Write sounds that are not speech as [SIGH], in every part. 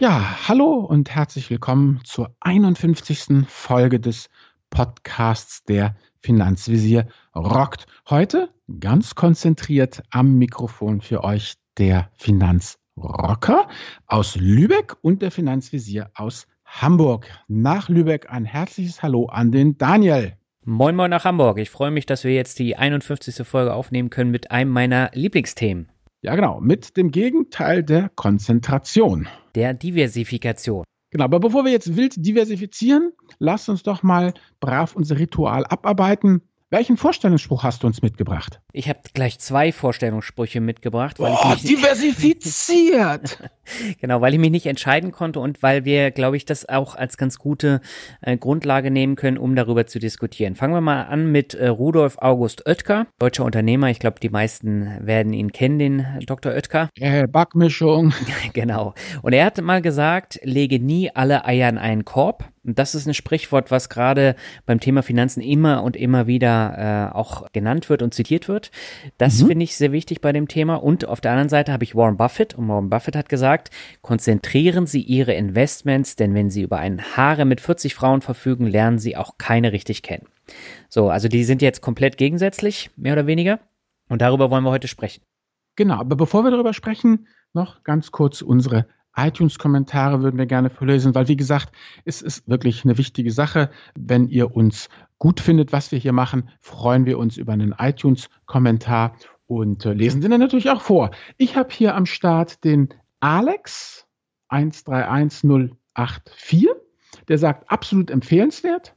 Ja, hallo und herzlich willkommen zur 51. Folge des Podcasts der Finanzvisier rockt. Heute ganz konzentriert am Mikrofon für euch der Finanzrocker aus Lübeck und der Finanzvisier aus Hamburg. Nach Lübeck ein herzliches Hallo an den Daniel. Moin Moin nach Hamburg. Ich freue mich, dass wir jetzt die 51. Folge aufnehmen können mit einem meiner Lieblingsthemen. Ja, genau, mit dem Gegenteil der Konzentration. Der Diversifikation. Genau, aber bevor wir jetzt wild diversifizieren, lasst uns doch mal brav unser Ritual abarbeiten. Welchen Vorstellungsspruch hast du uns mitgebracht? Ich habe gleich zwei Vorstellungssprüche mitgebracht, weil oh, ich mich diversifiziert. [LAUGHS] genau, weil ich mich nicht entscheiden konnte und weil wir, glaube ich, das auch als ganz gute äh, Grundlage nehmen können, um darüber zu diskutieren. Fangen wir mal an mit äh, Rudolf August Oetker, deutscher Unternehmer. Ich glaube, die meisten werden ihn kennen, den Dr. Oetker. Äh, Backmischung. [LAUGHS] genau. Und er hat mal gesagt, lege nie alle Eier in einen Korb. Und das ist ein Sprichwort, was gerade beim Thema Finanzen immer und immer wieder äh, auch genannt wird und zitiert wird. Das mhm. finde ich sehr wichtig bei dem Thema. Und auf der anderen Seite habe ich Warren Buffett. Und Warren Buffett hat gesagt, konzentrieren Sie Ihre Investments, denn wenn Sie über einen Haare mit 40 Frauen verfügen, lernen Sie auch keine richtig kennen. So, also die sind jetzt komplett gegensätzlich, mehr oder weniger. Und darüber wollen wir heute sprechen. Genau, aber bevor wir darüber sprechen, noch ganz kurz unsere iTunes-Kommentare würden wir gerne verlesen, weil wie gesagt, es ist wirklich eine wichtige Sache. Wenn ihr uns gut findet, was wir hier machen, freuen wir uns über einen iTunes-Kommentar und äh, lesen den dann natürlich auch vor. Ich habe hier am Start den Alex 131084, der sagt, absolut empfehlenswert.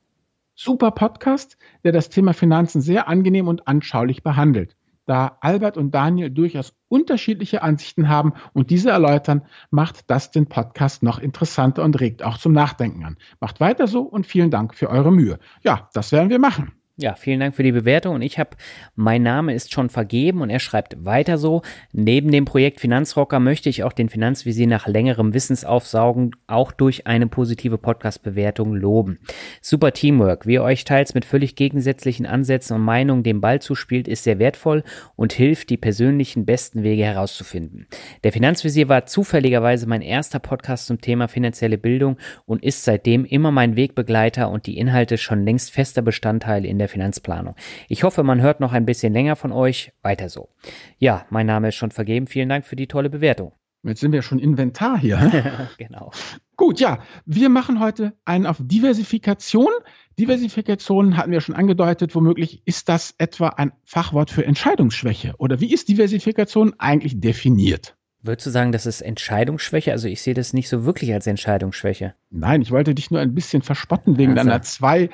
Super Podcast, der das Thema Finanzen sehr angenehm und anschaulich behandelt da Albert und Daniel durchaus unterschiedliche Ansichten haben und diese erläutern, macht das den Podcast noch interessanter und regt auch zum Nachdenken an. Macht weiter so und vielen Dank für eure Mühe. Ja, das werden wir machen. Ja, vielen Dank für die Bewertung und ich habe, mein Name ist schon vergeben und er schreibt weiter so, neben dem Projekt Finanzrocker möchte ich auch den Finanzvisier nach längerem Wissensaufsaugen auch durch eine positive Podcast-Bewertung loben. Super Teamwork, wie ihr euch teils mit völlig gegensätzlichen Ansätzen und Meinungen den Ball zuspielt, ist sehr wertvoll und hilft, die persönlichen besten Wege herauszufinden. Der Finanzvisier war zufälligerweise mein erster Podcast zum Thema finanzielle Bildung und ist seitdem immer mein Wegbegleiter und die Inhalte schon längst fester Bestandteil in der der Finanzplanung. Ich hoffe, man hört noch ein bisschen länger von euch. Weiter so. Ja, mein Name ist schon vergeben. Vielen Dank für die tolle Bewertung. Jetzt sind wir schon Inventar hier. [LAUGHS] genau. Gut, ja, wir machen heute einen auf Diversifikation. Diversifikation hatten wir schon angedeutet, womöglich ist das etwa ein Fachwort für Entscheidungsschwäche. Oder wie ist Diversifikation eigentlich definiert? Würdest du sagen, das ist Entscheidungsschwäche? Also ich sehe das nicht so wirklich als Entscheidungsschwäche. Nein, ich wollte dich nur ein bisschen verspotten wegen also. deiner zwei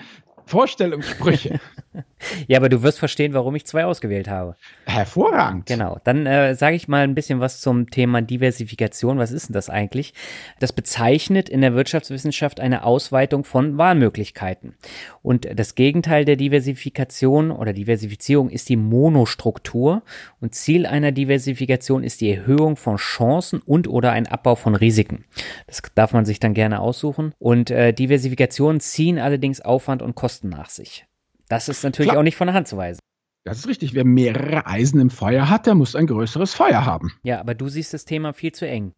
Vorstellungssprüche. [LAUGHS] ja, aber du wirst verstehen, warum ich zwei ausgewählt habe. Hervorragend. Genau. Dann äh, sage ich mal ein bisschen was zum Thema Diversifikation. Was ist denn das eigentlich? Das bezeichnet in der Wirtschaftswissenschaft eine Ausweitung von Wahlmöglichkeiten. Und das Gegenteil der Diversifikation oder Diversifizierung ist die Monostruktur. Und Ziel einer Diversifikation ist die Erhöhung von Chancen und oder ein Abbau von Risiken. Das darf man sich dann gerne aussuchen. Und äh, Diversifikationen ziehen allerdings Aufwand und Kosten nach sich. Das ist natürlich Klar. auch nicht von der Hand zu weisen. Das ist richtig. Wer mehrere Eisen im Feuer hat, der muss ein größeres Feuer haben. Ja, aber du siehst das Thema viel zu eng.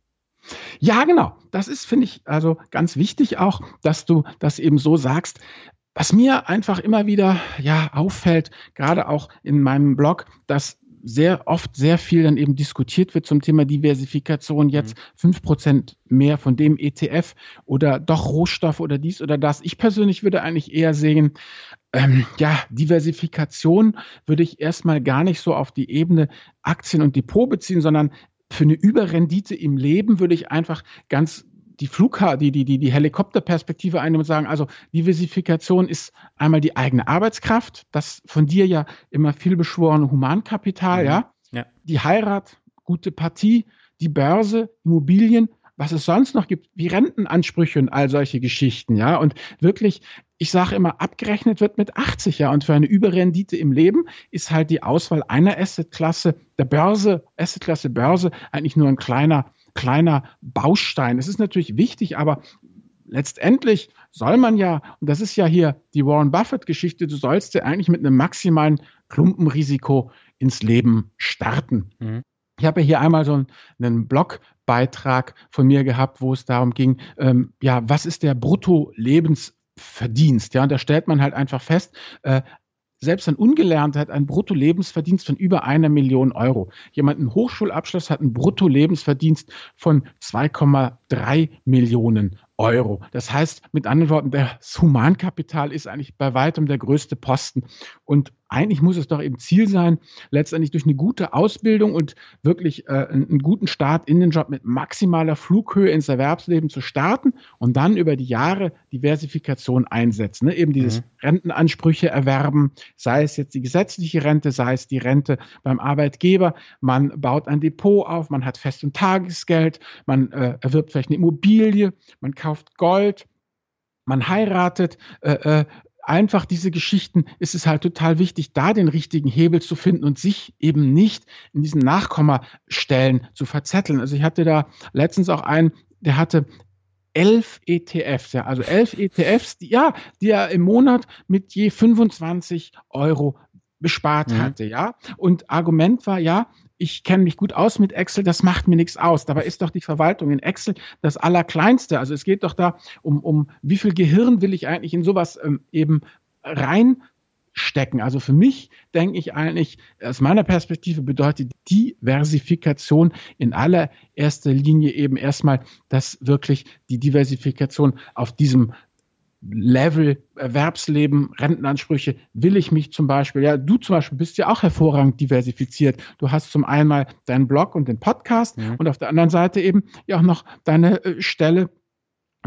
Ja, genau. Das ist, finde ich, also ganz wichtig auch, dass du das eben so sagst. Was mir einfach immer wieder ja auffällt, gerade auch in meinem Blog, dass sehr oft sehr viel dann eben diskutiert wird zum Thema Diversifikation. Jetzt mhm. fünf Prozent mehr von dem ETF oder doch Rohstoff oder dies oder das. Ich persönlich würde eigentlich eher sehen, ähm, ja, Diversifikation würde ich erstmal gar nicht so auf die Ebene Aktien und Depot beziehen, sondern für eine Überrendite im Leben würde ich einfach ganz die Flugha die, die, die, die Helikopterperspektive einnehmen und sagen, also Diversifikation ist einmal die eigene Arbeitskraft, das von dir ja immer viel beschworene Humankapital, mhm. ja? ja, die Heirat, gute Partie, die Börse, Immobilien, was es sonst noch gibt, wie Rentenansprüche und all solche Geschichten, ja. Und wirklich, ich sage immer, abgerechnet wird mit 80, ja. Und für eine Überrendite im Leben ist halt die Auswahl einer Assetklasse, der Börse, Assetklasse Börse, eigentlich nur ein kleiner kleiner Baustein. Es ist natürlich wichtig, aber letztendlich soll man ja, und das ist ja hier die Warren Buffett-Geschichte, du sollst ja eigentlich mit einem maximalen Klumpenrisiko ins Leben starten. Mhm. Ich habe ja hier einmal so einen, Blogbeitrag von mir gehabt, wo es darum ging, ähm, ja, was ist der Brutto-Lebensverdienst? Ja, und da stellt man halt einfach fest, äh, selbst ein Ungelernter hat einen Brutto-Lebensverdienst von über einer Million Euro. Jemand einen Hochschulabschluss hat einen Brutto-Lebensverdienst von 2,3 Millionen Euro. Das heißt, mit anderen Worten, das Humankapital ist eigentlich bei weitem der größte Posten. Und eigentlich muss es doch eben Ziel sein, letztendlich durch eine gute Ausbildung und wirklich äh, einen guten Start in den Job mit maximaler Flughöhe ins Erwerbsleben zu starten und dann über die Jahre Diversifikation einsetzen. Ne? Eben dieses mhm. Rentenansprüche erwerben, sei es jetzt die gesetzliche Rente, sei es die Rente beim Arbeitgeber. Man baut ein Depot auf, man hat Fest- und Tagesgeld, man äh, erwirbt vielleicht eine Immobilie, man kauft Gold, man heiratet, äh, äh, einfach diese Geschichten ist es halt total wichtig, da den richtigen Hebel zu finden und sich eben nicht in diesen Nachkommastellen zu verzetteln. Also ich hatte da letztens auch einen, der hatte elf ETFs, ja, also elf ETFs, die, ja, die er im Monat mit je 25 Euro bespart mhm. hatte, ja. Und Argument war, ja, ich kenne mich gut aus mit Excel, das macht mir nichts aus. Dabei ist doch die Verwaltung in Excel das Allerkleinste. Also es geht doch da um, um wie viel Gehirn will ich eigentlich in sowas ähm, eben reinstecken. Also für mich denke ich eigentlich, aus meiner Perspektive bedeutet Diversifikation in allererster Linie eben erstmal, dass wirklich die Diversifikation auf diesem Level, Erwerbsleben, Rentenansprüche, will ich mich zum Beispiel, ja, du zum Beispiel bist ja auch hervorragend diversifiziert. Du hast zum einen mal deinen Blog und den Podcast mhm. und auf der anderen Seite eben ja auch noch deine äh, Stelle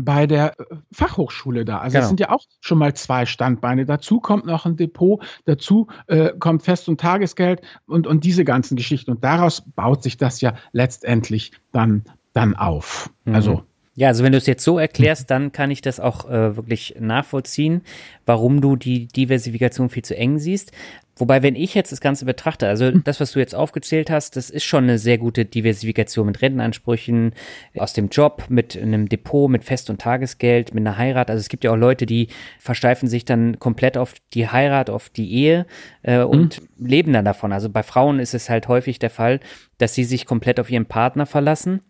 bei der äh, Fachhochschule da. Also genau. das sind ja auch schon mal zwei Standbeine. Dazu kommt noch ein Depot, dazu äh, kommt Fest- und Tagesgeld und, und diese ganzen Geschichten. Und daraus baut sich das ja letztendlich dann, dann auf. Mhm. Also ja, also wenn du es jetzt so erklärst, dann kann ich das auch äh, wirklich nachvollziehen, warum du die Diversifikation viel zu eng siehst. Wobei, wenn ich jetzt das Ganze betrachte, also hm. das, was du jetzt aufgezählt hast, das ist schon eine sehr gute Diversifikation mit Rentenansprüchen aus dem Job, mit einem Depot, mit Fest- und Tagesgeld, mit einer Heirat. Also es gibt ja auch Leute, die versteifen sich dann komplett auf die Heirat, auf die Ehe äh, und mhm. leben dann davon. Also bei Frauen ist es halt häufig der Fall, dass sie sich komplett auf ihren Partner verlassen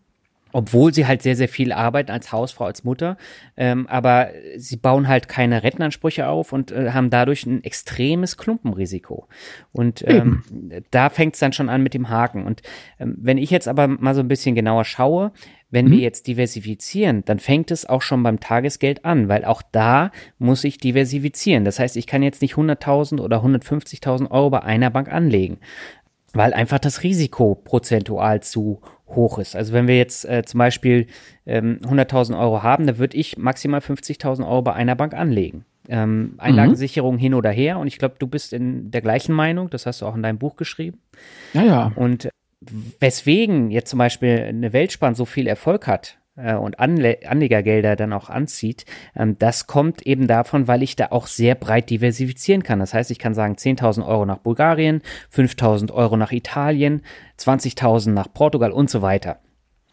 obwohl sie halt sehr, sehr viel arbeiten als Hausfrau, als Mutter. Ähm, aber sie bauen halt keine Rentenansprüche auf und äh, haben dadurch ein extremes Klumpenrisiko. Und ähm, da fängt es dann schon an mit dem Haken. Und ähm, wenn ich jetzt aber mal so ein bisschen genauer schaue, wenn mhm. wir jetzt diversifizieren, dann fängt es auch schon beim Tagesgeld an, weil auch da muss ich diversifizieren. Das heißt, ich kann jetzt nicht 100.000 oder 150.000 Euro bei einer Bank anlegen, weil einfach das Risiko prozentual zu hoch ist. Also wenn wir jetzt äh, zum Beispiel ähm, 100.000 Euro haben, dann würde ich maximal 50.000 Euro bei einer Bank anlegen. Ähm, Einlagensicherung mhm. hin oder her. Und ich glaube, du bist in der gleichen Meinung. Das hast du auch in deinem Buch geschrieben. Ja, ja. Und weswegen jetzt zum Beispiel eine Weltspann so viel Erfolg hat, äh, und Anle Anlegergelder dann auch anzieht, ähm, das kommt eben davon, weil ich da auch sehr breit diversifizieren kann. Das heißt, ich kann sagen 10.000 Euro nach Bulgarien, 5.000 Euro nach Italien, 20.000 nach Portugal und so weiter.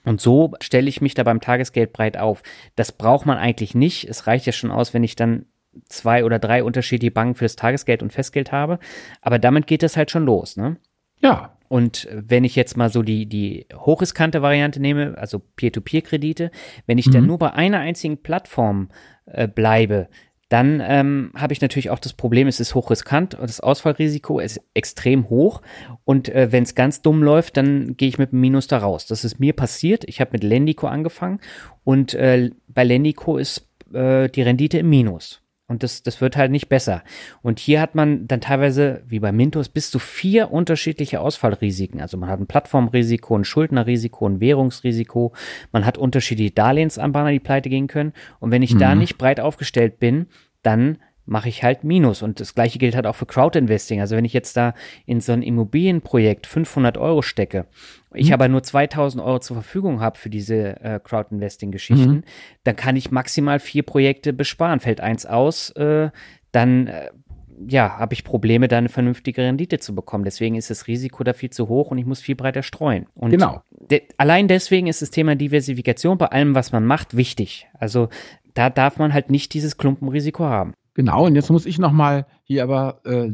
Und so stelle ich mich da beim Tagesgeld breit auf. Das braucht man eigentlich nicht. Es reicht ja schon aus, wenn ich dann zwei oder drei unterschiedliche Banken fürs Tagesgeld und Festgeld habe. Aber damit geht es halt schon los, ne? Ja, und wenn ich jetzt mal so die, die hochriskante Variante nehme, also Peer-to-Peer-Kredite, wenn ich mhm. dann nur bei einer einzigen Plattform äh, bleibe, dann ähm, habe ich natürlich auch das Problem, es ist hochriskant und das Ausfallrisiko ist extrem hoch. Und äh, wenn es ganz dumm läuft, dann gehe ich mit einem Minus da raus. Das ist mir passiert. Ich habe mit Lendico angefangen und äh, bei Lendico ist äh, die Rendite im Minus. Und das, das wird halt nicht besser. Und hier hat man dann teilweise, wie bei Mintos, bis zu vier unterschiedliche Ausfallrisiken. Also man hat ein Plattformrisiko, ein Schuldnerrisiko, ein Währungsrisiko. Man hat unterschiedliche Darlehensanbahner, die pleite gehen können. Und wenn ich mhm. da nicht breit aufgestellt bin, dann mache ich halt Minus. Und das gleiche gilt halt auch für Crowdinvesting. Also wenn ich jetzt da in so ein Immobilienprojekt 500 Euro stecke, ich mhm. aber nur 2000 Euro zur Verfügung habe für diese äh, Crowdinvesting-Geschichten, mhm. dann kann ich maximal vier Projekte besparen. Fällt eins aus, äh, dann äh, ja, habe ich Probleme, da eine vernünftige Rendite zu bekommen. Deswegen ist das Risiko da viel zu hoch und ich muss viel breiter streuen. Und genau. De allein deswegen ist das Thema Diversifikation bei allem, was man macht, wichtig. Also da darf man halt nicht dieses Klumpenrisiko haben. Genau, und jetzt muss ich nochmal hier aber äh,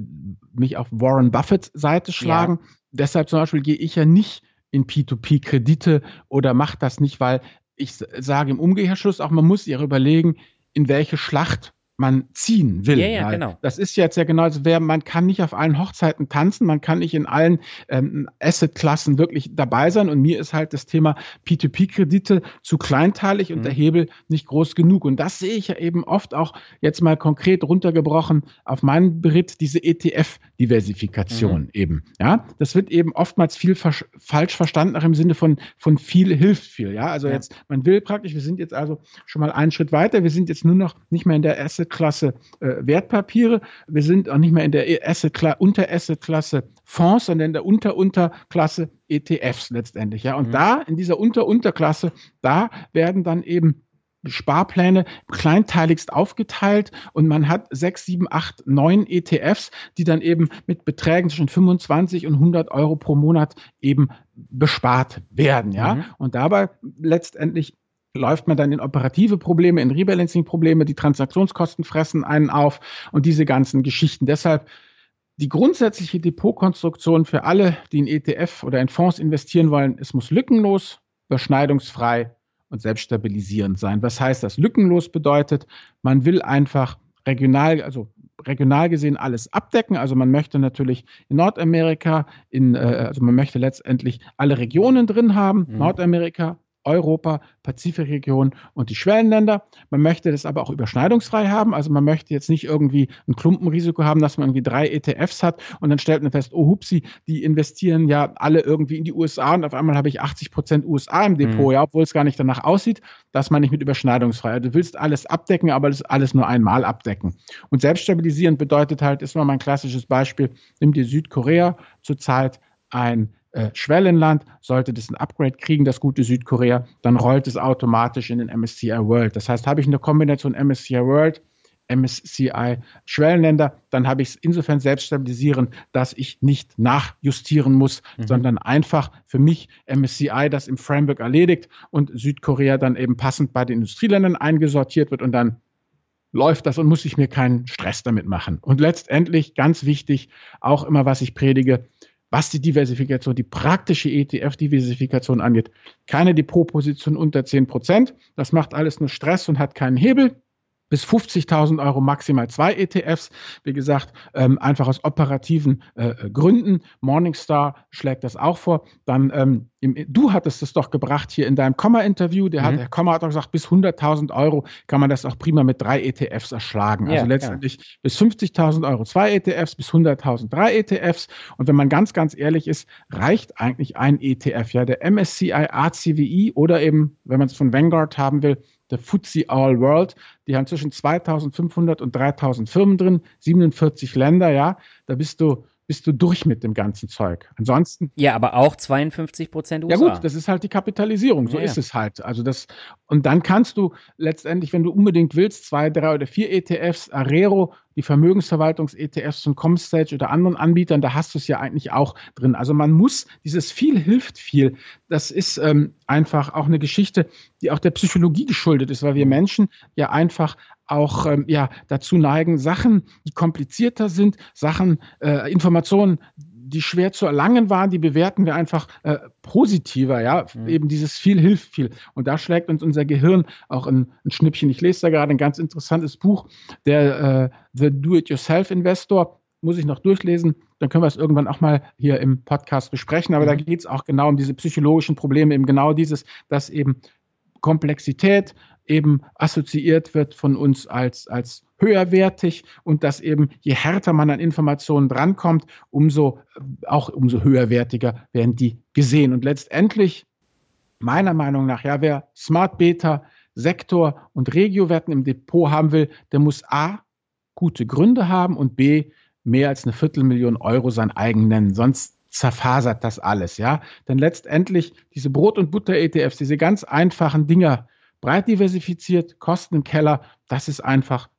mich auf Warren Buffetts Seite schlagen. Ja. Deshalb zum Beispiel gehe ich ja nicht in P2P-Kredite oder macht das nicht, weil ich sage im Umkehrschluss auch, man muss sich überlegen, in welche Schlacht man ziehen will. Ja, ja, genau. Das ist jetzt ja genau, also wer, man kann nicht auf allen Hochzeiten tanzen, man kann nicht in allen ähm, Asset-Klassen wirklich dabei sein. Und mir ist halt das Thema P2P-Kredite zu kleinteilig und mhm. der Hebel nicht groß genug. Und das sehe ich ja eben oft auch jetzt mal konkret runtergebrochen auf meinen Beritt, diese ETF-Diversifikation mhm. eben. Ja, das wird eben oftmals viel falsch verstanden, auch im Sinne von, von viel hilft viel. Ja, also ja. jetzt, man will praktisch, wir sind jetzt also schon mal einen Schritt weiter, wir sind jetzt nur noch nicht mehr in der Asset Assetklasse äh, Wertpapiere. Wir sind auch nicht mehr in der Asset Unterassetklasse Fonds, sondern in der Unter-Unterklasse ETFs letztendlich. Ja, und mhm. da in dieser Unter-Unterklasse, da werden dann eben Sparpläne kleinteiligst aufgeteilt und man hat sechs, sieben, acht, neun ETFs, die dann eben mit Beträgen zwischen 25 und 100 Euro pro Monat eben bespart werden, ja. Mhm. Und dabei letztendlich läuft man dann in operative Probleme, in Rebalancing-Probleme, die Transaktionskosten fressen einen auf und diese ganzen Geschichten. Deshalb die grundsätzliche Depotkonstruktion für alle, die in ETF oder in Fonds investieren wollen, es muss lückenlos, überschneidungsfrei und selbststabilisierend sein. Was heißt das? Lückenlos bedeutet, man will einfach regional, also regional gesehen alles abdecken. Also man möchte natürlich in Nordamerika, in, äh, also man möchte letztendlich alle Regionen drin haben, mhm. Nordamerika, Europa, Pazifikregion und die Schwellenländer. Man möchte das aber auch überschneidungsfrei haben. Also man möchte jetzt nicht irgendwie ein Klumpenrisiko haben, dass man irgendwie drei ETFs hat und dann stellt man fest, oh hupsi, die investieren ja alle irgendwie in die USA und auf einmal habe ich 80 Prozent USA im Depot, mhm. ja, obwohl es gar nicht danach aussieht. Das meine ich mit überschneidungsfrei. Du willst alles abdecken, aber das alles nur einmal abdecken. Und selbststabilisierend bedeutet halt, ist mal mein klassisches Beispiel, nimm dir Südkorea zurzeit ein äh, Schwellenland. Sollte das ein Upgrade kriegen, das gute Südkorea, dann rollt es automatisch in den MSCI World. Das heißt, habe ich eine Kombination MSCI World, MSCI Schwellenländer, dann habe ich es insofern selbst stabilisieren, dass ich nicht nachjustieren muss, mhm. sondern einfach für mich MSCI das im Framework erledigt und Südkorea dann eben passend bei den Industrieländern eingesortiert wird und dann läuft das und muss ich mir keinen Stress damit machen. Und letztendlich, ganz wichtig, auch immer, was ich predige, was die Diversifikation, die praktische ETF-Diversifikation angeht. Keine Depotposition unter 10 Prozent. Das macht alles nur Stress und hat keinen Hebel bis 50.000 Euro maximal zwei ETFs. Wie gesagt, ähm, einfach aus operativen äh, äh, Gründen. Morningstar schlägt das auch vor. Dann, ähm, im, du hattest es doch gebracht hier in deinem Komma-Interview. Der, mhm. Herr Komma hat auch gesagt, bis 100.000 Euro kann man das auch prima mit drei ETFs erschlagen. Also ja, letztendlich ja. bis 50.000 Euro zwei ETFs, bis 100.000 drei ETFs. Und wenn man ganz, ganz ehrlich ist, reicht eigentlich ein ETF. Ja, der MSCI ACWI oder eben, wenn man es von Vanguard haben will, der FTSE All World. Die haben zwischen 2500 und 3000 Firmen drin, 47 Länder, ja. Da bist du bist du durch mit dem ganzen Zeug. Ansonsten. Ja, aber auch 52 Prozent USA. Ja gut, das ist halt die Kapitalisierung. So ja, ist ja. es halt. Also das, und dann kannst du letztendlich, wenn du unbedingt willst, zwei, drei oder vier ETFs, Arero, die Vermögensverwaltungs-ETFs von Comstage oder anderen Anbietern, da hast du es ja eigentlich auch drin. Also man muss, dieses viel hilft viel. Das ist ähm, einfach auch eine Geschichte, die auch der Psychologie geschuldet ist, weil wir Menschen ja einfach auch ähm, ja, dazu neigen, Sachen, die komplizierter sind, Sachen, äh, Informationen, die schwer zu erlangen waren, die bewerten wir einfach äh, positiver, ja. Mhm. Eben dieses viel hilft viel. Und da schlägt uns unser Gehirn auch ein, ein Schnippchen. Ich lese da gerade ein ganz interessantes Buch, der äh, The Do-It-Yourself-Investor. Muss ich noch durchlesen, dann können wir es irgendwann auch mal hier im Podcast besprechen. Aber mhm. da geht es auch genau um diese psychologischen Probleme, eben genau dieses, dass eben Komplexität, eben assoziiert wird von uns als, als höherwertig und dass eben je härter man an Informationen drankommt, umso auch umso höherwertiger werden die gesehen. Und letztendlich, meiner Meinung nach, ja, wer Smart Beta, Sektor und Regiowerten im Depot haben will, der muss A, gute Gründe haben und B, mehr als eine Viertelmillion Euro sein eigen nennen. Sonst zerfasert das alles, ja. Denn letztendlich diese Brot- und Butter-ETFs, diese ganz einfachen Dinger, breit diversifiziert, Kosten im Keller, das ist einfach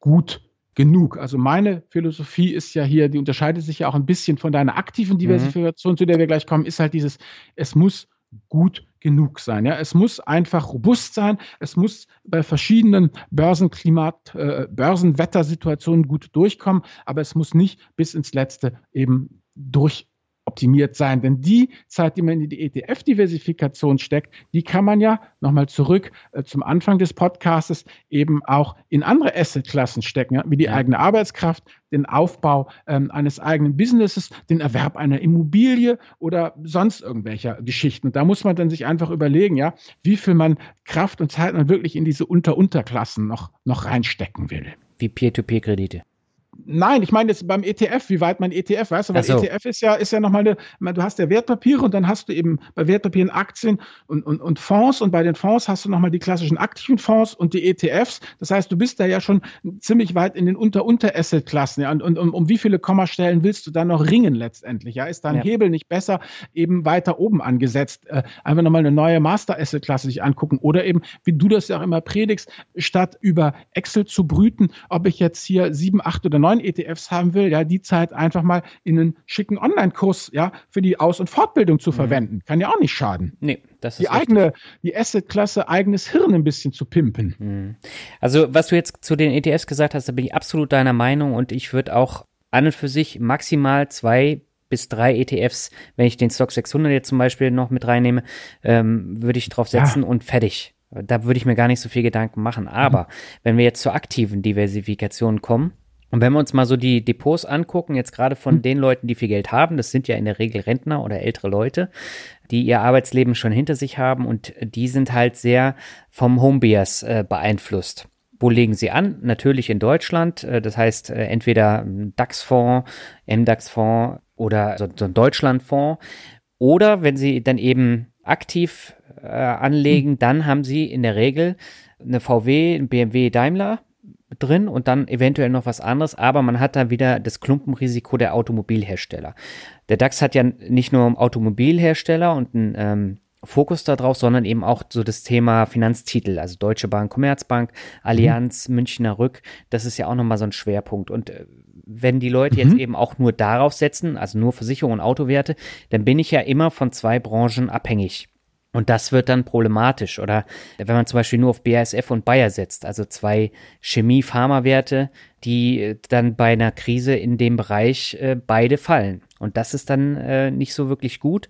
gut genug. Also meine Philosophie ist ja hier, die unterscheidet sich ja auch ein bisschen von deiner aktiven mhm. Diversifikation, mhm. zu der wir gleich kommen, ist halt dieses, es muss gut genug sein. Ja, es muss einfach robust sein. Es muss bei verschiedenen Börsenklimat, äh, Börsenwettersituationen gut durchkommen, aber es muss nicht bis ins Letzte eben durch optimiert sein. Denn die Zeit, die man in die ETF-Diversifikation steckt, die kann man ja nochmal zurück äh, zum Anfang des Podcasts eben auch in andere Assetklassen stecken, ja, wie die ja. eigene Arbeitskraft, den Aufbau ähm, eines eigenen Businesses, den Erwerb einer Immobilie oder sonst irgendwelcher Geschichten. da muss man dann sich einfach überlegen, ja, wie viel man Kraft und Zeit man wirklich in diese Unter-Unterklassen noch, noch reinstecken will. Wie Peer-to-Peer-Kredite. Nein, ich meine jetzt beim ETF, wie weit man ETF, weißt du, weil so. ETF ist ja, ist ja nochmal eine, du hast ja Wertpapiere und dann hast du eben bei Wertpapieren Aktien und, und, und Fonds und bei den Fonds hast du nochmal die klassischen aktiven Fonds und die ETFs. Das heißt, du bist da ja schon ziemlich weit in den Unter-Unter-Asset-Klassen. Ja, und, und um, um wie viele Kommastellen willst du dann noch ringen letztendlich? Ja, ist dein ja. Hebel nicht besser eben weiter oben angesetzt? Äh, einfach nochmal eine neue Master-Asset-Klasse sich angucken oder eben, wie du das ja auch immer predigst, statt über Excel zu brüten, ob ich jetzt hier sieben, acht oder neun ETFs haben will, ja, die Zeit einfach mal in einen schicken Online-Kurs, ja, für die Aus- und Fortbildung zu mhm. verwenden. Kann ja auch nicht schaden. Nee, das ist die richtig. eigene, die Asset-Klasse, eigenes Hirn ein bisschen zu pimpen. Mhm. Also, was du jetzt zu den ETFs gesagt hast, da bin ich absolut deiner Meinung und ich würde auch an und für sich maximal zwei bis drei ETFs, wenn ich den Stock 600 jetzt zum Beispiel noch mit reinnehme, ähm, würde ich drauf setzen ja. und fertig. Da würde ich mir gar nicht so viel Gedanken machen. Aber mhm. wenn wir jetzt zur aktiven Diversifikation kommen, und wenn wir uns mal so die Depots angucken, jetzt gerade von mhm. den Leuten, die viel Geld haben, das sind ja in der Regel Rentner oder ältere Leute, die ihr Arbeitsleben schon hinter sich haben und die sind halt sehr vom Homebias äh, beeinflusst. Wo legen sie an? Natürlich in Deutschland. Äh, das heißt, äh, entweder DAX-Fonds, MDAX-Fonds oder so, so ein Deutschland-Fonds. Oder wenn sie dann eben aktiv äh, anlegen, mhm. dann haben sie in der Regel eine VW, ein BMW, Daimler drin und dann eventuell noch was anderes, aber man hat da wieder das Klumpenrisiko der Automobilhersteller. Der DAX hat ja nicht nur Automobilhersteller und einen ähm, Fokus darauf, sondern eben auch so das Thema Finanztitel, also Deutsche Bank, Commerzbank, Allianz, mhm. Münchner Rück, das ist ja auch nochmal so ein Schwerpunkt. Und äh, wenn die Leute mhm. jetzt eben auch nur darauf setzen, also nur Versicherung und Autowerte, dann bin ich ja immer von zwei Branchen abhängig. Und das wird dann problematisch. Oder wenn man zum Beispiel nur auf BASF und Bayer setzt, also zwei Chemie-Pharma-Werte, die äh, dann bei einer Krise in dem Bereich äh, beide fallen. Und das ist dann äh, nicht so wirklich gut.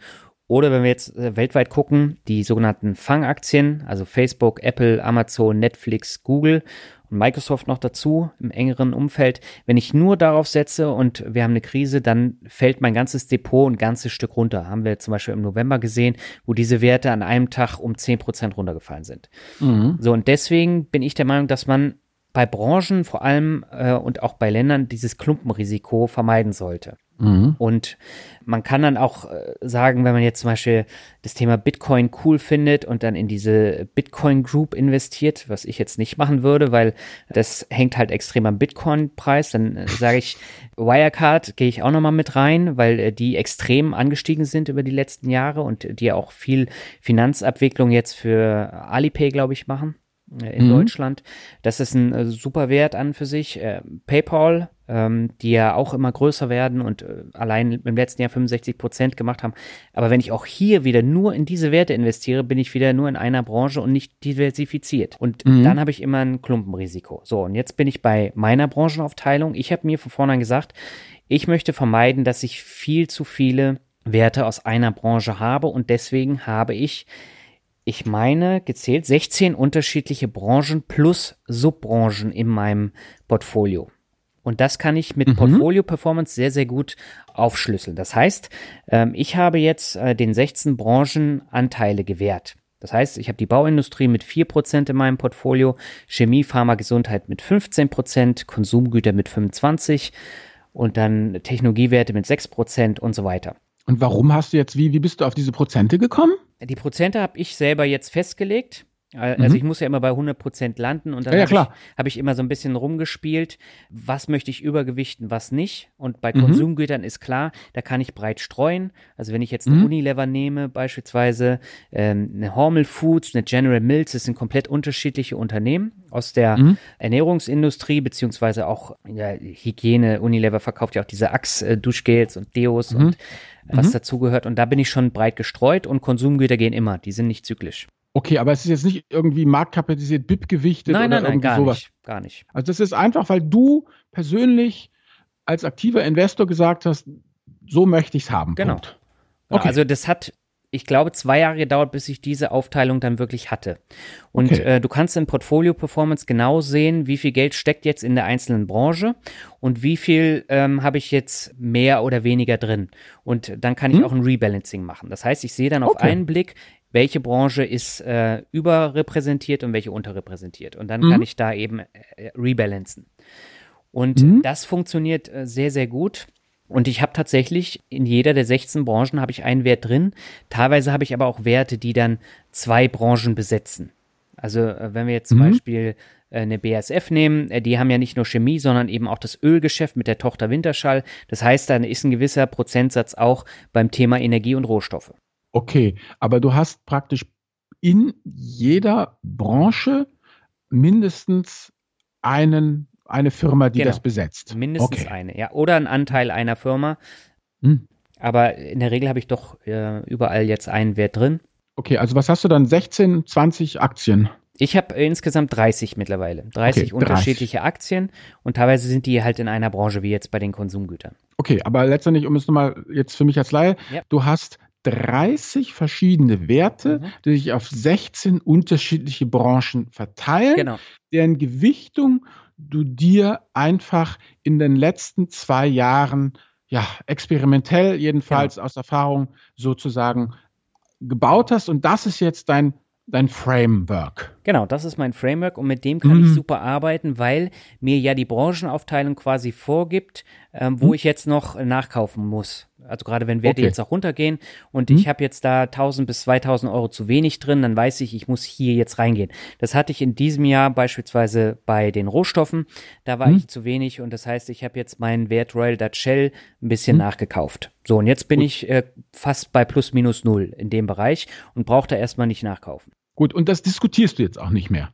Oder wenn wir jetzt äh, weltweit gucken, die sogenannten Fangaktien, also Facebook, Apple, Amazon, Netflix, Google und Microsoft noch dazu im engeren Umfeld. Wenn ich nur darauf setze und wir haben eine Krise, dann fällt mein ganzes Depot ein ganzes Stück runter. Haben wir zum Beispiel im November gesehen, wo diese Werte an einem Tag um 10 Prozent runtergefallen sind. Mhm. So, und deswegen bin ich der Meinung, dass man bei Branchen vor allem äh, und auch bei Ländern dieses Klumpenrisiko vermeiden sollte. Mhm. Und man kann dann auch äh, sagen, wenn man jetzt zum Beispiel das Thema Bitcoin cool findet und dann in diese Bitcoin Group investiert, was ich jetzt nicht machen würde, weil das hängt halt extrem am Bitcoin-Preis, dann äh, [LAUGHS] sage ich, Wirecard gehe ich auch nochmal mit rein, weil äh, die extrem angestiegen sind über die letzten Jahre und die auch viel Finanzabwicklung jetzt für Alipay, glaube ich, machen in mhm. Deutschland. Das ist ein super Wert an für sich. PayPal, ähm, die ja auch immer größer werden und äh, allein im letzten Jahr 65 Prozent gemacht haben. Aber wenn ich auch hier wieder nur in diese Werte investiere, bin ich wieder nur in einer Branche und nicht diversifiziert. Und mhm. dann habe ich immer ein Klumpenrisiko. So, und jetzt bin ich bei meiner Branchenaufteilung. Ich habe mir von vornherein gesagt, ich möchte vermeiden, dass ich viel zu viele Werte aus einer Branche habe und deswegen habe ich ich meine, gezählt 16 unterschiedliche Branchen plus Subbranchen in meinem Portfolio. Und das kann ich mit mhm. Portfolio Performance sehr, sehr gut aufschlüsseln. Das heißt, ähm, ich habe jetzt äh, den 16 Branchen Anteile gewährt. Das heißt, ich habe die Bauindustrie mit 4% in meinem Portfolio, Chemie, Pharma, Gesundheit mit 15%, Konsumgüter mit 25% und dann Technologiewerte mit 6% und so weiter. Und warum hast du jetzt, wie, wie bist du auf diese Prozente gekommen? Die Prozente habe ich selber jetzt festgelegt. Also mhm. ich muss ja immer bei 100 Prozent landen und dann ja, ja, habe ich, hab ich, immer so ein bisschen rumgespielt, was möchte ich übergewichten, was nicht. Und bei mhm. Konsumgütern ist klar, da kann ich breit streuen. Also wenn ich jetzt eine mhm. Unilever nehme, beispielsweise ähm, eine Hormel Foods, eine General Mills, das sind komplett unterschiedliche Unternehmen aus der mhm. Ernährungsindustrie, beziehungsweise auch ja, Hygiene. Unilever verkauft ja auch diese Axe-Duschgels und Deos mhm. und was mhm. dazugehört. Und da bin ich schon breit gestreut und Konsumgüter gehen immer, die sind nicht zyklisch. Okay, aber es ist jetzt nicht irgendwie marktkapitalisiert, BIP gewichtet nein, oder nein, nein, gar sowas. Nicht, gar nicht. Also das ist einfach, weil du persönlich als aktiver Investor gesagt hast, so möchte ich es haben. Genau. Punkt. Okay. Also das hat ich glaube, zwei Jahre gedauert, bis ich diese Aufteilung dann wirklich hatte. Und okay. äh, du kannst in Portfolio Performance genau sehen, wie viel Geld steckt jetzt in der einzelnen Branche und wie viel ähm, habe ich jetzt mehr oder weniger drin. Und dann kann ich hm? auch ein Rebalancing machen. Das heißt, ich sehe dann auf okay. einen Blick, welche Branche ist äh, überrepräsentiert und welche unterrepräsentiert. Und dann hm? kann ich da eben äh, rebalancen. Und hm? das funktioniert äh, sehr, sehr gut. Und ich habe tatsächlich in jeder der 16 Branchen habe ich einen Wert drin. Teilweise habe ich aber auch Werte, die dann zwei Branchen besetzen. Also äh, wenn wir jetzt zum mhm. Beispiel äh, eine BASF nehmen, äh, die haben ja nicht nur Chemie, sondern eben auch das Ölgeschäft mit der Tochter Winterschall. Das heißt, dann ist ein gewisser Prozentsatz auch beim Thema Energie und Rohstoffe. Okay, aber du hast praktisch in jeder Branche mindestens einen eine Firma, die genau. das besetzt. Mindestens okay. eine, ja. Oder ein Anteil einer Firma. Hm. Aber in der Regel habe ich doch äh, überall jetzt einen Wert drin. Okay, also was hast du dann? 16, 20 Aktien? Ich habe insgesamt 30 mittlerweile. 30 okay, unterschiedliche 30. Aktien und teilweise sind die halt in einer Branche, wie jetzt bei den Konsumgütern. Okay, aber letztendlich, um es nochmal jetzt für mich als Laie, ja. du hast 30 verschiedene Werte, mhm. die sich auf 16 unterschiedliche Branchen verteilen, genau. deren Gewichtung du dir einfach in den letzten zwei Jahren, ja, experimentell jedenfalls genau. aus Erfahrung sozusagen gebaut hast. Und das ist jetzt dein dein Framework. Genau, das ist mein Framework und mit dem kann mhm. ich super arbeiten, weil mir ja die Branchenaufteilung quasi vorgibt, ähm, wo mhm. ich jetzt noch nachkaufen muss. Also gerade wenn Werte okay. jetzt auch runtergehen und mhm. ich habe jetzt da 1000 bis 2000 Euro zu wenig drin, dann weiß ich, ich muss hier jetzt reingehen. Das hatte ich in diesem Jahr beispielsweise bei den Rohstoffen. Da war mhm. ich zu wenig und das heißt, ich habe jetzt meinen Wert Royal Dutch Shell ein bisschen mhm. nachgekauft. So, und jetzt bin Gut. ich äh, fast bei plus minus null in dem Bereich und brauche da erstmal nicht nachkaufen. Gut, und das diskutierst du jetzt auch nicht mehr.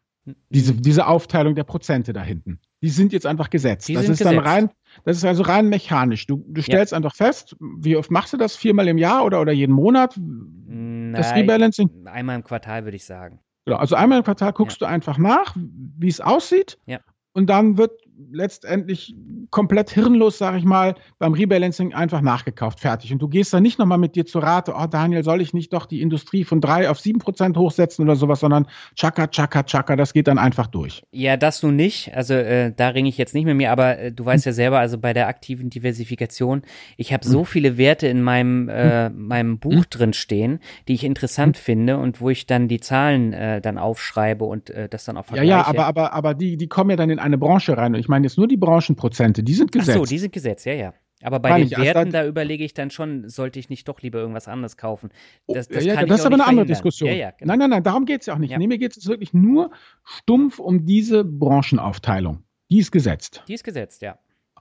Diese, diese Aufteilung der Prozente da hinten. Die sind jetzt einfach gesetzt. Die das ist gesetzt. dann rein, das ist also rein mechanisch. Du, du stellst ja. einfach fest, wie oft machst du das? Viermal im Jahr oder, oder jeden Monat? Nein, das Rebalancing? Einmal im Quartal würde ich sagen. Genau, also einmal im Quartal guckst ja. du einfach nach, wie es aussieht. Ja. Und dann wird letztendlich komplett hirnlos, sage ich mal, beim Rebalancing einfach nachgekauft, fertig. Und du gehst dann nicht nochmal mit dir zu Rate, oh Daniel, soll ich nicht doch die Industrie von drei auf sieben Prozent hochsetzen oder sowas, sondern tschakka, tschakka, tschakka, das geht dann einfach durch. Ja, das nun nicht. Also äh, da ringe ich jetzt nicht mit mir, aber äh, du weißt hm. ja selber, also bei der aktiven Diversifikation, ich habe so hm. viele Werte in meinem, äh, hm. meinem Buch hm. drin stehen, die ich interessant hm. finde und wo ich dann die Zahlen äh, dann aufschreibe und äh, das dann auch vergleiche. Ja, ja, aber, aber, aber die, die kommen ja dann in eine Branche rein und ich meine jetzt nur die Branchenprozente, die sind gesetzt. Ach so, die sind gesetzt, ja, ja. Aber bei Kann den Werten, also da überlege ich dann schon, sollte ich nicht doch lieber irgendwas anderes kaufen. Oh, das, das, ja, ja, das ist aber eine andere Diskussion. Ja, genau. Nein, nein, nein, darum geht es ja auch nicht. Nee, mir geht es wirklich nur stumpf um diese Branchenaufteilung. Die ist gesetzt. Die ist gesetzt, ja.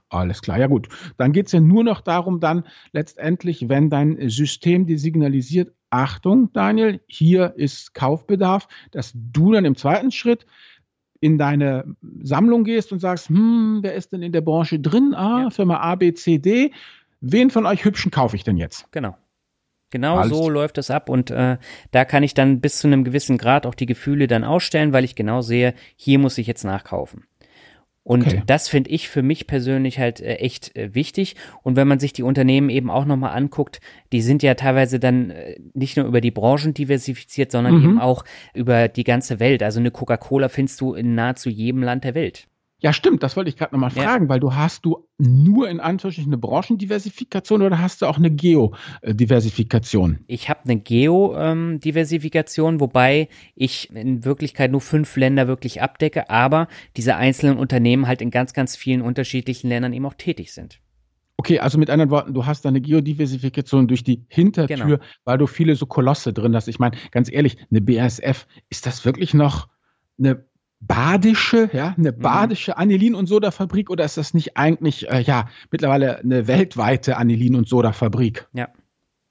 Alles klar, ja gut. Dann geht es ja nur noch darum, dann letztendlich, wenn dein System dir signalisiert, Achtung, Daniel, hier ist Kaufbedarf, dass du dann im zweiten Schritt in deine Sammlung gehst und sagst, hm, wer ist denn in der Branche drin? Ah, ja. Firma A, B, C, D. Wen von euch Hübschen kaufe ich denn jetzt? Genau. Genau Alles. so läuft es ab und äh, da kann ich dann bis zu einem gewissen Grad auch die Gefühle dann ausstellen, weil ich genau sehe, hier muss ich jetzt nachkaufen. Und okay. das finde ich für mich persönlich halt äh, echt äh, wichtig. Und wenn man sich die Unternehmen eben auch nochmal anguckt, die sind ja teilweise dann äh, nicht nur über die Branchen diversifiziert, sondern mhm. eben auch über die ganze Welt. Also eine Coca-Cola findest du in nahezu jedem Land der Welt. Ja, stimmt, das wollte ich gerade nochmal fragen, ja. weil du hast du nur in Anführungsstrichen eine Branchendiversifikation oder hast du auch eine Geodiversifikation? Ich habe eine Geodiversifikation, wobei ich in Wirklichkeit nur fünf Länder wirklich abdecke, aber diese einzelnen Unternehmen halt in ganz, ganz vielen unterschiedlichen Ländern eben auch tätig sind. Okay, also mit anderen Worten, du hast da eine Geodiversifikation durch die Hintertür, genau. weil du viele so Kolosse drin hast. Ich meine, ganz ehrlich, eine BASF, ist das wirklich noch eine badische, ja, eine mhm. badische Anilin- und Sodafabrik oder ist das nicht eigentlich, äh, ja, mittlerweile eine weltweite Anilin- und Sodafabrik? Ja.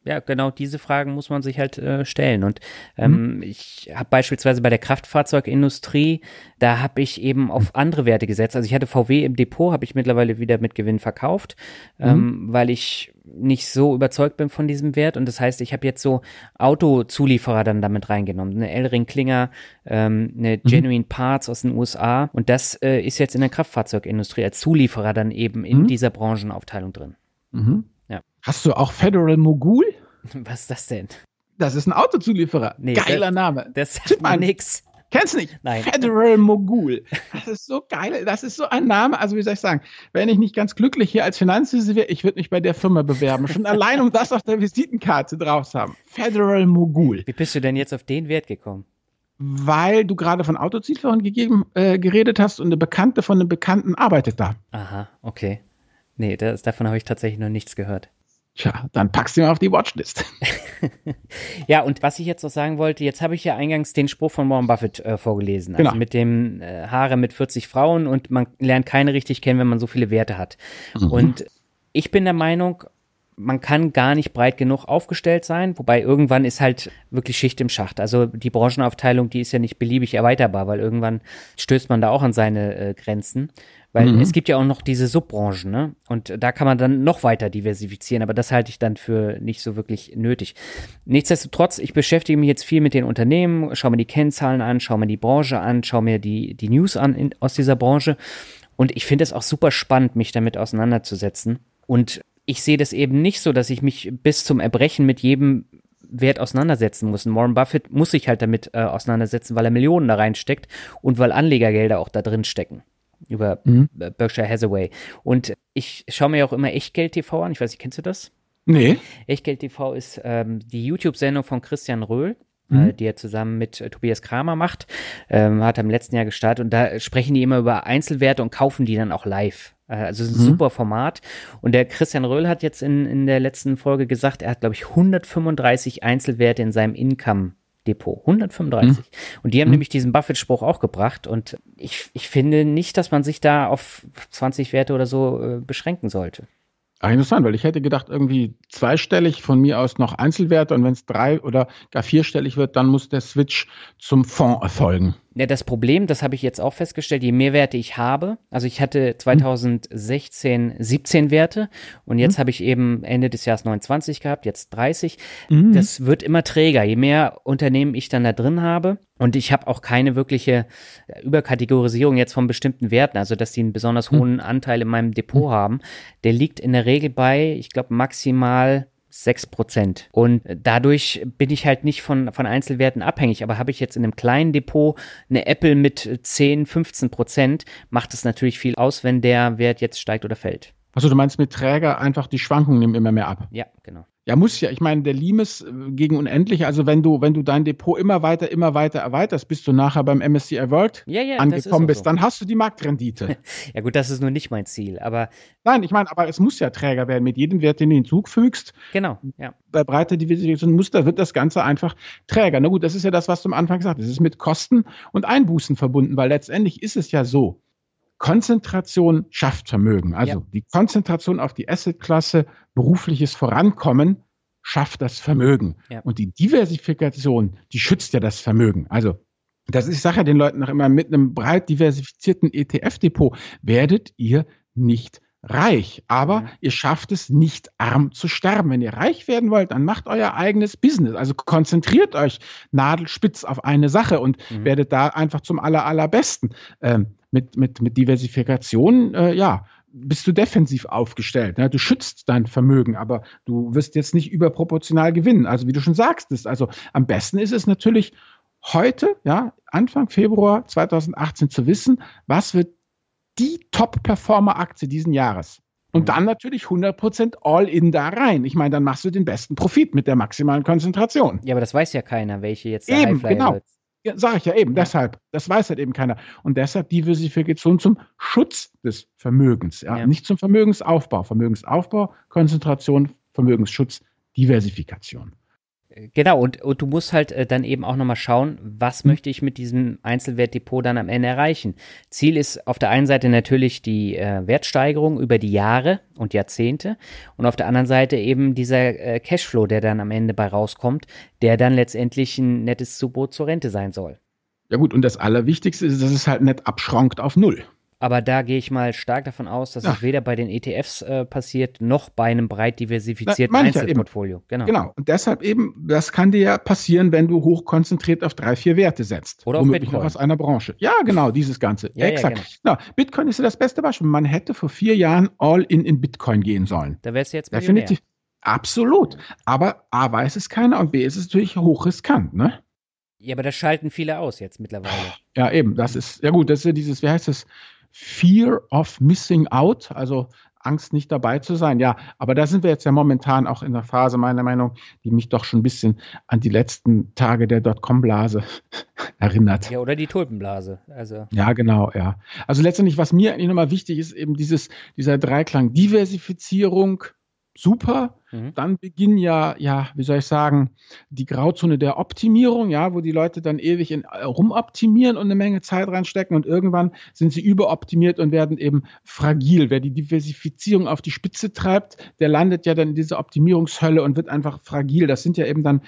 Ja, genau diese Fragen muss man sich halt äh, stellen. Und ähm, mhm. ich habe beispielsweise bei der Kraftfahrzeugindustrie, da habe ich eben auf andere Werte gesetzt. Also ich hatte VW im Depot, habe ich mittlerweile wieder mit Gewinn verkauft, mhm. ähm, weil ich nicht so überzeugt bin von diesem Wert. Und das heißt, ich habe jetzt so Autozulieferer dann damit reingenommen. Eine Elring Klinger, ähm, eine mhm. Genuine Parts aus den USA. Und das äh, ist jetzt in der Kraftfahrzeugindustrie als Zulieferer dann eben in mhm. dieser Branchenaufteilung drin. Mhm. Ja. Hast du auch Federal Mogul? [LAUGHS] Was ist das denn? Das ist ein Autozulieferer. Nee, Geiler das- Name. Das sagt Tipp mir nix. Kennst du nicht? Nein. Federal [LAUGHS] Mogul. Das ist so geil. Das ist so ein Name. Also, wie soll ich sagen? Wenn ich nicht ganz glücklich hier als Finanzwese wäre, ich würde mich bei der Firma bewerben. Schon allein, um das auf der Visitenkarte drauf zu haben. Federal Mogul. Wie bist du denn jetzt auf den Wert gekommen? Weil du gerade von Autozulieferern gegeben, äh, geredet hast und eine Bekannte von einem Bekannten arbeitet da. Aha, okay. Nee, das, davon habe ich tatsächlich noch nichts gehört. Tja, dann packst du ihn auf die Watchlist. [LAUGHS] [LAUGHS] Ja, und was ich jetzt noch sagen wollte, jetzt habe ich ja eingangs den Spruch von Warren Buffett äh, vorgelesen. Also Genau. mit dem äh, Haare mit 40 Frauen und man lernt keine richtig kennen, wenn man so viele Werte hat. Und ich bin der Meinung, man kann gar nicht breit genug aufgestellt sein, wobei irgendwann ist halt wirklich Schicht im Schacht. Also die Branchenaufteilung, die ist ja nicht beliebig erweiterbar, weil irgendwann stößt man da auch an seine äh, Grenzen. Weil es gibt ja auch noch diese Subbranchen, ne? Und da kann man dann noch weiter diversifizieren, aber das halte ich dann für nicht so wirklich nötig. Nichtsdestotrotz, ich beschäftige mich jetzt viel mit den Unternehmen, schaue mir die Kennzahlen an, schaue mir die Branche an, schaue mir die, die News an in, aus dieser Branche. Und ich finde es auch super spannend, mich damit auseinanderzusetzen. Und ich sehe das eben nicht so, dass ich mich bis zum Erbrechen mit jedem Wert auseinandersetzen muss. Und Warren Buffett muss sich halt damit äh, auseinandersetzen, weil er Millionen da reinsteckt und weil Anlegergelder auch da drin stecken. Über Mhm. äh, Berkshire Hathaway. Und ich schaue mir auch immer Echtgeld TV an. Ich weiß nicht, kennst du das? Nee. Echtgeld TV ist ähm, die YouTube-Sendung von Christian Röhl, Mhm. äh, die er zusammen mit äh, Tobias Kramer macht. Ähm, hat er im letzten Jahr gestartet und da sprechen die immer über Einzelwerte und kaufen die dann auch live. Äh, also ein Mhm. super Format. Und der Christian Röhl hat jetzt in, in der letzten Folge gesagt, er hat, glaube ich, 135 Einzelwerte in seinem Income. Depot, 135. Und die haben Mhm. nämlich diesen Buffett-Spruch auch gebracht. Und ich, ich finde nicht, dass man sich da auf 20 Werte oder so äh, beschränken sollte. Ach, interessant, weil ich hätte gedacht, irgendwie zweistellig von mir aus noch Einzelwerte und wenn es drei oder gar vierstellig wird, dann muss der Switch zum Fonds erfolgen. Ja, das Problem, das habe ich jetzt auch festgestellt, je mehr Werte ich habe, also ich hatte 2016 17 Werte und jetzt habe ich eben Ende des Jahres 29 gehabt, jetzt 30. Mhm. Das wird immer träger, je mehr Unternehmen ich dann da drin habe. Und ich habe auch keine wirkliche Überkategorisierung jetzt von bestimmten Werten, also dass die einen besonders hohen Anteil in meinem Depot haben. Der liegt in der Regel bei, ich glaube, maximal 6 Prozent. Und dadurch bin ich halt nicht von, von Einzelwerten abhängig. Aber habe ich jetzt in einem kleinen Depot eine Apple mit 10, 15 Prozent, macht es natürlich viel aus, wenn der Wert jetzt steigt oder fällt. Achso, du meinst mit Träger einfach die Schwankungen nehmen immer mehr ab. Ja, genau. Ja, muss ja. Ich meine, der Limes äh, gegen unendlich, also wenn du, wenn du dein Depot immer weiter, immer weiter erweiterst, bis du nachher beim MSCI World Ja, ja, angekommen bist, so. dann hast du die Marktrendite. [LAUGHS] Ja gut, das ist nur nicht mein Ziel, aber Nein, ich meine, aber es muss ja Träger werden. Mit jedem Wert, den du hinzufügst, genau, ja. bei breiter Diversifikation muss, da wird das Ganze einfach träger. Na gut, das ist ja das, was du am Anfang gesagt hast. Es ist mit Kosten und Einbußen verbunden, weil letztendlich ist es ja so. Konzentration schafft Vermögen. Also Ja. die Konzentration auf die Assetklasse, berufliches Vorankommen schafft das Vermögen. Ja. Und die Diversifikation, die schützt ja das Vermögen. Also das ist, ich sage ja den Leuten noch immer, mit einem breit diversifizierten ETF-Depot werdet ihr nicht reich. Aber Mhm. ihr schafft es nicht arm zu sterben. Wenn ihr reich werden wollt, dann macht euer eigenes Business. Also konzentriert euch nadelspitz auf eine Sache und Mhm. werdet da einfach zum aller, allerbesten. Ähm, mit, mit, mit Diversifikation, äh, ja, bist du defensiv aufgestellt. Ne? Du schützt dein Vermögen, aber du wirst jetzt nicht überproportional gewinnen. Also wie du schon sagst, ist, also am besten ist es natürlich heute, ja, Anfang Februar 2018 zu wissen, was wird die Top-Performer-Aktie diesen Jahres. Und Mhm. dann natürlich 100% All-in da rein. Ich meine, dann machst du den besten Profit mit der maximalen Konzentration. Ja, aber das weiß ja keiner, welche jetzt der Eben, Highflyer genau. wird. Ja, sag ich ja eben, Ja. deshalb. Das weiß halt eben keiner. Und deshalb Diversifikation zum Schutz des Vermögens. Ja? Ja. Nicht zum Vermögensaufbau. Vermögensaufbau, Konzentration, Vermögensschutz, Diversifikation. Genau, und, und du musst halt äh, dann eben auch nochmal schauen, was Mhm. möchte ich mit diesem Einzelwertdepot dann am Ende erreichen. Ziel ist auf der einen Seite natürlich die äh, Wertsteigerung über die Jahre und Jahrzehnte und auf der anderen Seite eben dieser äh, Cashflow, der dann am Ende bei rauskommt, der dann letztendlich ein nettes Zubrot zur Rente sein soll. Ja gut, und das Allerwichtigste ist, dass es halt nicht abschrankt auf Null. Aber da gehe ich mal stark davon aus, dass es weder bei den ETFs äh, passiert, noch bei einem breit diversifizierten Na, Einzelportfolio. Ja genau. genau. Und deshalb eben, das kann dir ja passieren, wenn du hochkonzentriert auf drei, vier Werte setzt. Oder auf Bitcoin. noch aus einer Branche. Ja, genau, dieses Ganze. Ja, Exakt. Ja, genau. Na, Bitcoin ist ja das beste Beispiel. Man hätte vor vier Jahren all in in Bitcoin gehen sollen. Da wärst du jetzt Definitiv. Absolut. Aber A weiß es keiner und B ist es natürlich hochriskant, ne? Ja, aber das schalten viele aus jetzt mittlerweile. Ja, eben. Das ist, ja gut, das ist ja dieses, wie heißt das? Fear of Missing Out, also Angst nicht dabei zu sein. Ja, aber da sind wir jetzt ja momentan auch in der Phase, meiner Meinung, die mich doch schon ein bisschen an die letzten Tage der Dotcom-Blase [LAUGHS] erinnert. Ja, oder die Tulpenblase. Also. Ja, genau, ja. Also letztendlich, was mir eigentlich nochmal wichtig ist, eben dieses, dieser Dreiklang Diversifizierung, super. Mhm. Dann beginnen ja, ja, wie soll ich sagen, die Grauzone der Optimierung, ja, wo die Leute dann ewig in, äh, rumoptimieren und eine Menge Zeit reinstecken und irgendwann sind sie überoptimiert und werden eben fragil. Wer die Diversifizierung auf die Spitze treibt, der landet ja dann in dieser Optimierungshölle und wird einfach fragil. Das sind ja eben dann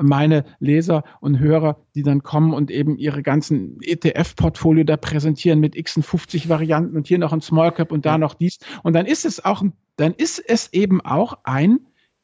meine Leser und Hörer, die dann kommen und eben ihre ganzen ETF-Portfolio da präsentieren mit x 50 Varianten und hier noch ein Small Cap und da noch dies. Und dann ist es auch, dann ist es eben auch ein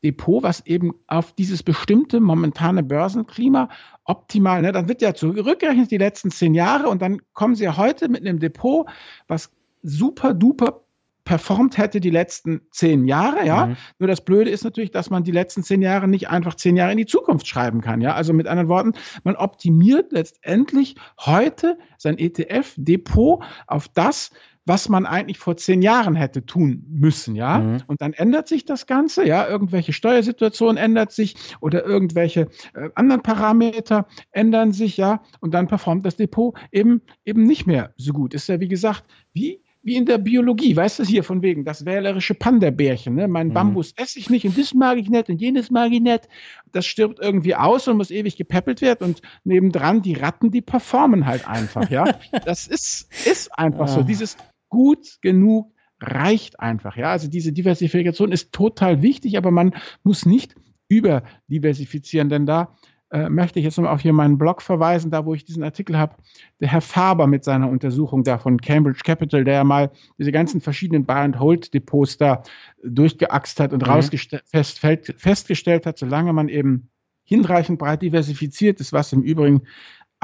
Depot, was eben auf dieses bestimmte momentane Börsenklima optimal, ne, dann wird ja zurückgerechnet die letzten zehn Jahre und dann kommen sie ja heute mit einem Depot, was super duper performt hätte die letzten zehn Jahre, ja. Mhm. Nur das Blöde ist natürlich, dass man die letzten zehn Jahre nicht einfach zehn Jahre in die Zukunft schreiben kann, ja. Also mit anderen Worten, man optimiert letztendlich heute sein ETF-Depot auf das, was man eigentlich vor zehn Jahren hätte tun müssen, ja. Mhm. Und dann ändert sich das Ganze, ja. Irgendwelche Steuersituationen ändert sich oder irgendwelche äh, anderen Parameter ändern sich, ja. Und dann performt das Depot eben, eben nicht mehr so gut. Ist ja, wie gesagt, wie wie in der Biologie, weißt du hier von wegen, das wählerische Panda-Bärchen, ne? Mein mhm. Bambus esse ich nicht und das mag ich nicht und jenes mag ich nicht. Das stirbt irgendwie aus und muss ewig gepäppelt werden und nebendran die Ratten, die performen halt einfach, ja. [LAUGHS] Das ist, ist einfach so. Ah. Dieses gut genug reicht einfach. Ja, also diese Diversifikation ist total wichtig, aber man muss nicht überdiversifizieren, denn da äh, möchte ich jetzt nochmal auf hier meinen Blog verweisen, da wo ich diesen Artikel habe, der Herr Faber mit seiner Untersuchung da von Cambridge Capital, der ja mal diese ganzen verschiedenen Buy-and-Hold-Depots da durchgeaxt hat und mhm. fest, festgestellt hat, solange man eben hinreichend breit diversifiziert ist, was im Übrigen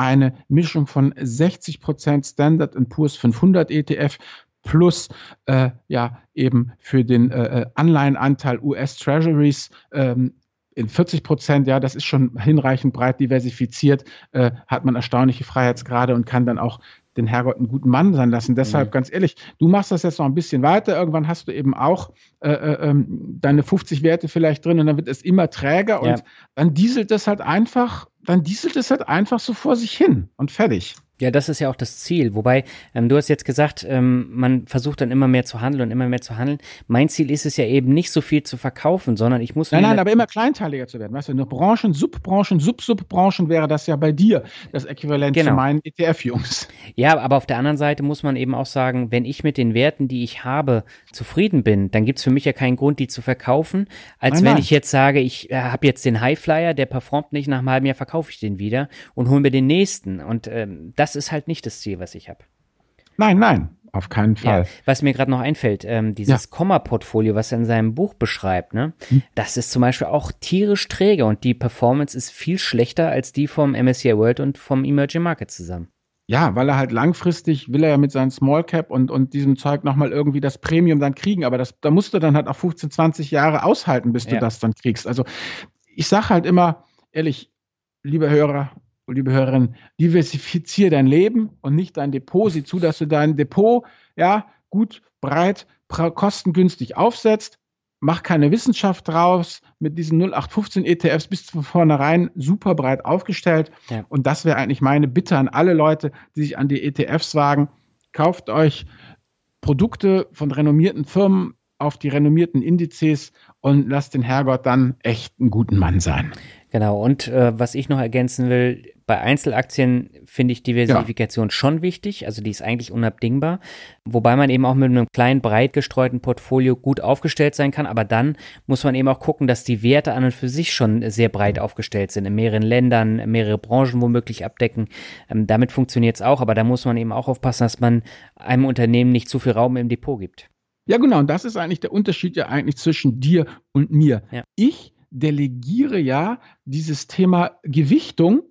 eine Mischung von 60% Standard Poor's 500 ETF plus äh, ja eben für den äh, äh Anleihenanteil US Treasuries ähm, in 40 Prozent, ja, das ist schon hinreichend breit diversifiziert, äh, hat man erstaunliche Freiheitsgrade und kann dann auch den Herrgott einen guten Mann sein lassen. Deshalb mhm. ganz ehrlich, du machst das jetzt noch ein bisschen weiter. Irgendwann hast du eben auch äh, äh, ähm, deine 50 Werte vielleicht drin und dann wird es immer träger ja. und dann dieselt das halt einfach, dann dieselt es halt einfach so vor sich hin und fertig. Ja, das ist ja auch das Ziel. Wobei, ähm, du hast jetzt gesagt, ähm, man versucht dann immer mehr zu handeln und immer mehr zu handeln. Mein Ziel ist es ja eben nicht so viel zu verkaufen, sondern ich muss. Nein, nein, aber immer kleinteiliger zu werden. Weißt du, nur Branchen, Subbranchen, Sub-Subbranchen wäre das ja bei dir das Äquivalent genau. zu meinen ETF-Jungs. Ja, aber auf der anderen Seite muss man eben auch sagen, wenn ich mit den Werten, die ich habe, zufrieden bin, dann gibt es für mich ja keinen Grund, die zu verkaufen, als nein, wenn nein. ich jetzt sage, ich äh, habe jetzt den Highflyer, der performt nicht, nach einem halben Jahr verkaufe ich den wieder und hole mir den nächsten. Und ähm, das das ist halt nicht das Ziel, was ich habe. Nein, nein, auf keinen Fall. Ja, was mir gerade noch einfällt, ähm, dieses ja. Komma-Portfolio, was er in seinem Buch beschreibt, ne, hm. das ist zum Beispiel auch tierisch träge und die Performance ist viel schlechter als die vom MSCI World und vom Emerging Market zusammen. Ja, weil er halt langfristig will er ja mit seinem Small Cap und, und diesem Zeug nochmal irgendwie das Premium dann kriegen. Aber das, da musst du dann halt auch 15, 20 Jahre aushalten, bis du ja. das dann kriegst. Also ich sage halt immer, ehrlich, lieber Hörer, liebe Hörerin, diversifiziere dein Leben und nicht dein Depot. Sieh zu, dass du dein Depot ja gut, breit, kostengünstig aufsetzt. Mach keine Wissenschaft draus. Mit diesen 0815 ETFs bist du von vornherein super breit aufgestellt. Ja. Und das wäre eigentlich meine Bitte an alle Leute, die sich an die ETFs wagen. Kauft euch Produkte von renommierten Firmen auf die renommierten Indizes und lasst den Herrgott dann echt einen guten Mann sein. Genau, und äh, was ich noch ergänzen will, bei Einzelaktien finde ich Diversifikation ja. schon wichtig, also die ist eigentlich unabdingbar, wobei man eben auch mit einem kleinen, breit gestreuten Portfolio gut aufgestellt sein kann, aber dann muss man eben auch gucken, dass die Werte an und für sich schon sehr breit aufgestellt sind, in mehreren Ländern, mehrere Branchen womöglich abdecken. Ähm, damit funktioniert es auch, aber da muss man eben auch aufpassen, dass man einem Unternehmen nicht zu viel Raum im Depot gibt. Ja, genau, und das ist eigentlich der Unterschied ja eigentlich zwischen dir und mir. Ja. Ich delegiere ja dieses Thema Gewichtung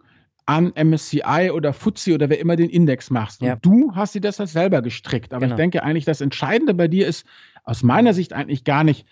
an MSCI oder FTSE oder wer immer den Index machst. Und ja. du hast dir das halt selber gestrickt. Aber genau. ich denke eigentlich, das Entscheidende bei dir ist aus meiner Sicht eigentlich gar nicht,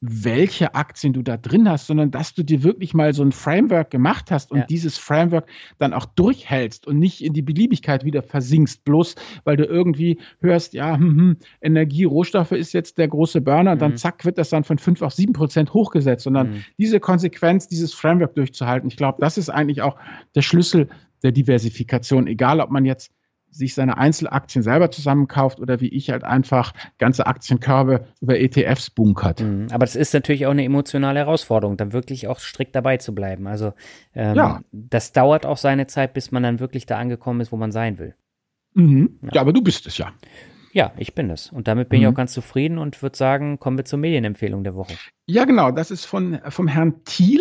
welche Aktien du da drin hast, sondern dass du dir wirklich mal so ein Framework gemacht hast und ja. dieses Framework dann auch durchhältst und nicht in die Beliebigkeit wieder versinkst, bloß weil du irgendwie hörst, ja, hm, hm, Energie, Rohstoffe ist jetzt der große Burner, mhm. dann zack, wird das dann von 5 auf 7 Prozent hochgesetzt, sondern mhm. diese Konsequenz, dieses Framework durchzuhalten, ich glaube, das ist eigentlich auch der Schlüssel der Diversifikation, egal ob man jetzt sich seine Einzelaktien selber zusammenkauft oder wie ich halt einfach ganze Aktienkörbe über ETFs bunkert. Mhm, aber das ist natürlich auch eine emotionale Herausforderung, dann wirklich auch strikt dabei zu bleiben. Also ähm, ja. das dauert auch seine Zeit, bis man dann wirklich da angekommen ist, wo man sein will. Mhm. Ja. ja. aber du bist es ja. Ja, ich bin es. Und damit bin mhm. ich auch ganz zufrieden und würde sagen, kommen wir zur Medienempfehlung der Woche. Ja, genau. Das ist von, vom Herrn Thiel,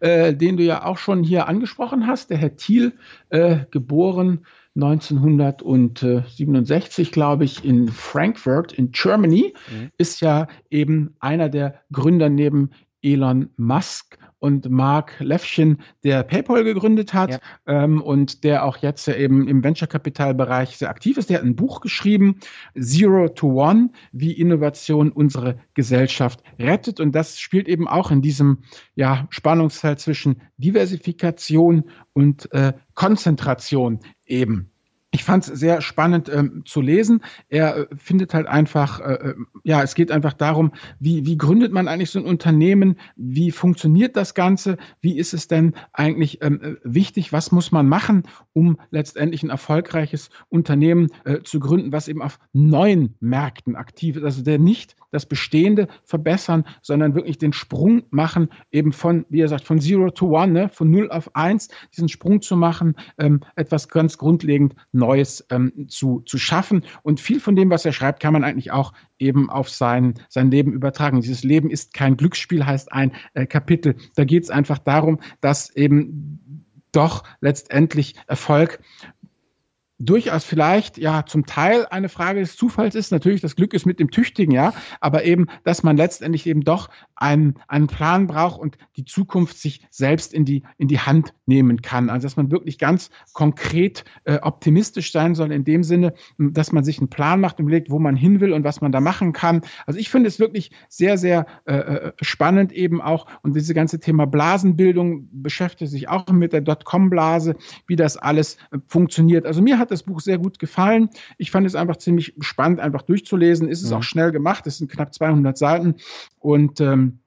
äh, den du ja auch schon hier angesprochen hast. Der Herr Thiel, äh, geboren 1967, glaube ich, in Frankfurt in Germany, mhm. ist ja eben einer der Gründer neben Elon Musk und Mark Levchin, der PayPal gegründet hat ja. ähm, und der auch jetzt eben im Venture-Kapital-Bereich sehr aktiv ist. Der hat ein Buch geschrieben, Zero to One, wie Innovation unsere Gesellschaft rettet. Und das spielt eben auch in diesem ja, Spannungsfeld zwischen Diversifikation und äh, Konzentration eben. Ich fand es sehr spannend ähm, zu lesen. Er äh, findet halt einfach, äh, äh, ja, es geht einfach darum, wie, wie gründet man eigentlich so ein Unternehmen? Wie funktioniert das Ganze? Wie ist es denn eigentlich ähm, äh, wichtig? Was muss man machen, um letztendlich ein erfolgreiches Unternehmen äh, zu gründen, was eben auf neuen Märkten aktiv ist? Also der nicht das Bestehende verbessern, sondern wirklich den Sprung machen, eben von, wie er sagt, von Zero to One, ne, von Null auf Eins, diesen Sprung zu machen, ähm, etwas ganz grundlegend Neues ähm, zu, zu schaffen. Und viel von dem, was er schreibt, kann man eigentlich auch eben auf sein, sein Leben übertragen. Dieses Leben ist kein Glücksspiel, heißt ein äh, Kapitel. Da geht es einfach darum, dass eben doch letztendlich Erfolg durchaus vielleicht ja zum Teil eine Frage des Zufalls ist. Natürlich, das Glück ist mit dem Tüchtigen, ja, aber eben, dass man letztendlich eben doch einen, einen Plan braucht und die Zukunft sich selbst in die, in die Hand nehmen kann. Also, dass man wirklich ganz konkret äh, optimistisch sein soll, in dem Sinne, dass man sich einen Plan macht und überlegt, wo man hin will und was man da machen kann. Also, ich finde es wirklich sehr, sehr äh, äh spannend eben auch. Und diese ganze Thema Blasenbildung beschäftigt sich auch mit der Dotcom-Blase, wie das alles äh, funktioniert. Also, mir hat das Buch sehr gut gefallen. Ich fand es einfach ziemlich spannend, einfach durchzulesen. Ist es mhm. auch schnell gemacht. Es sind knapp 200 Seiten und ähm,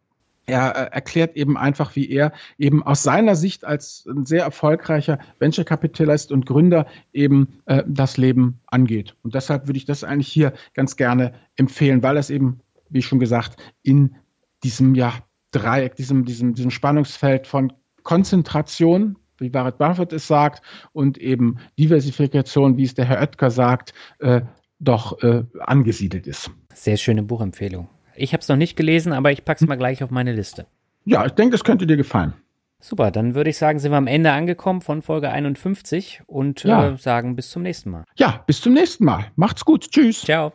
er äh, erklärt eben einfach, wie er eben aus seiner Sicht als ein sehr erfolgreicher Venture-Kapitalist und Gründer eben äh, das Leben angeht. Und deshalb würde ich das eigentlich hier ganz gerne empfehlen, weil es eben, wie schon gesagt, in diesem ja, Dreieck, diesem, diesem, diesem Spannungsfeld von Konzentration, wie Warren Buffett es sagt, und eben Diversifikation, wie es der Herr Oetker sagt, äh, doch äh, angesiedelt ist. Sehr schöne Buchempfehlung. Ich habe es noch nicht gelesen, aber ich packe es mal gleich auf meine Liste. Ja, ich denke, das könnte dir gefallen. Super, dann würde ich sagen, sind wir am Ende angekommen von Folge 51 und ja. äh, sagen bis zum nächsten Mal. Ja, bis zum nächsten Mal. Macht's gut. Tschüss. Ciao.